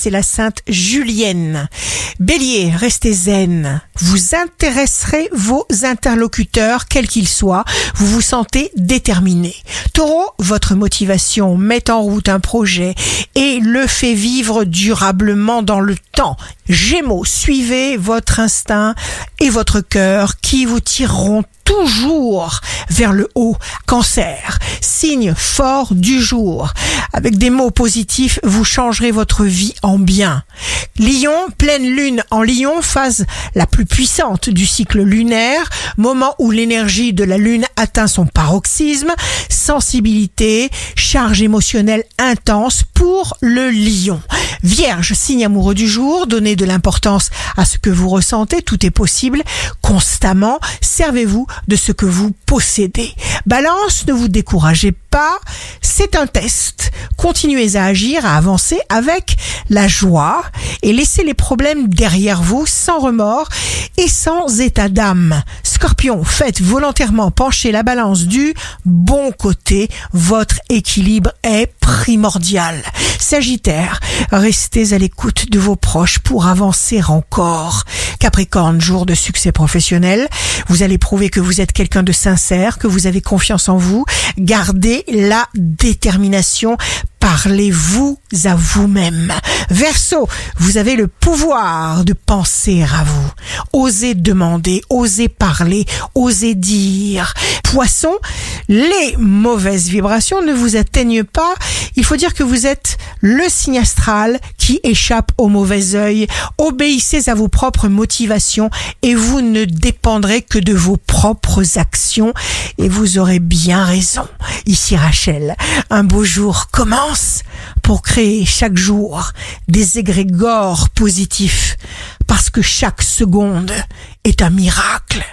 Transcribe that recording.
c'est la sainte Julienne. Bélier, restez zen. Vous intéresserez vos interlocuteurs, quels qu'ils soient. Vous vous sentez déterminé. Taureau, votre motivation met en route un projet et le fait vivre durablement dans le temps. Gémeaux, suivez votre instinct et votre cœur qui vous tireront toujours vers le haut. Cancer, signe fort du jour. Avec des mots positifs, vous changerez votre vie en bien. Lion, pleine lune en Lion, phase la plus puissante du cycle lunaire, moment où l'énergie de la lune atteint son paroxysme, sensibilité, charge émotionnelle intense pour le lion. Vierge, signe amoureux du jour, donnez de l'importance à ce que vous ressentez, tout est possible, constamment, servez-vous de ce que vous possédez. Balance, ne vous découragez pas, c'est un test. Continuez à agir, à avancer avec la joie et laissez les problèmes derrière vous sans remords et sans état d'âme. Scorpion, faites volontairement pencher la balance du bon côté. Votre équilibre est primordial. Sagittaire, restez à l'écoute de vos proches pour avancer encore. Capricorne, jour de succès professionnel. Vous allez prouver que vous êtes quelqu'un de sincère, que vous avez confiance en vous. Gardez la détermination Parlez-vous à vous-même. Verseau, vous avez le pouvoir de penser à vous. Osez demander, osez parler, osez dire. Poisson, les mauvaises vibrations ne vous atteignent pas. Il faut dire que vous êtes le signe astral qui échappe au mauvais œil. Obéissez à vos propres motivations et vous ne dépendrez que de vos propres actions et vous aurez bien raison. Ici Rachel, un beau jour commence pour créer chaque jour des égrégores positifs parce que chaque seconde est un miracle.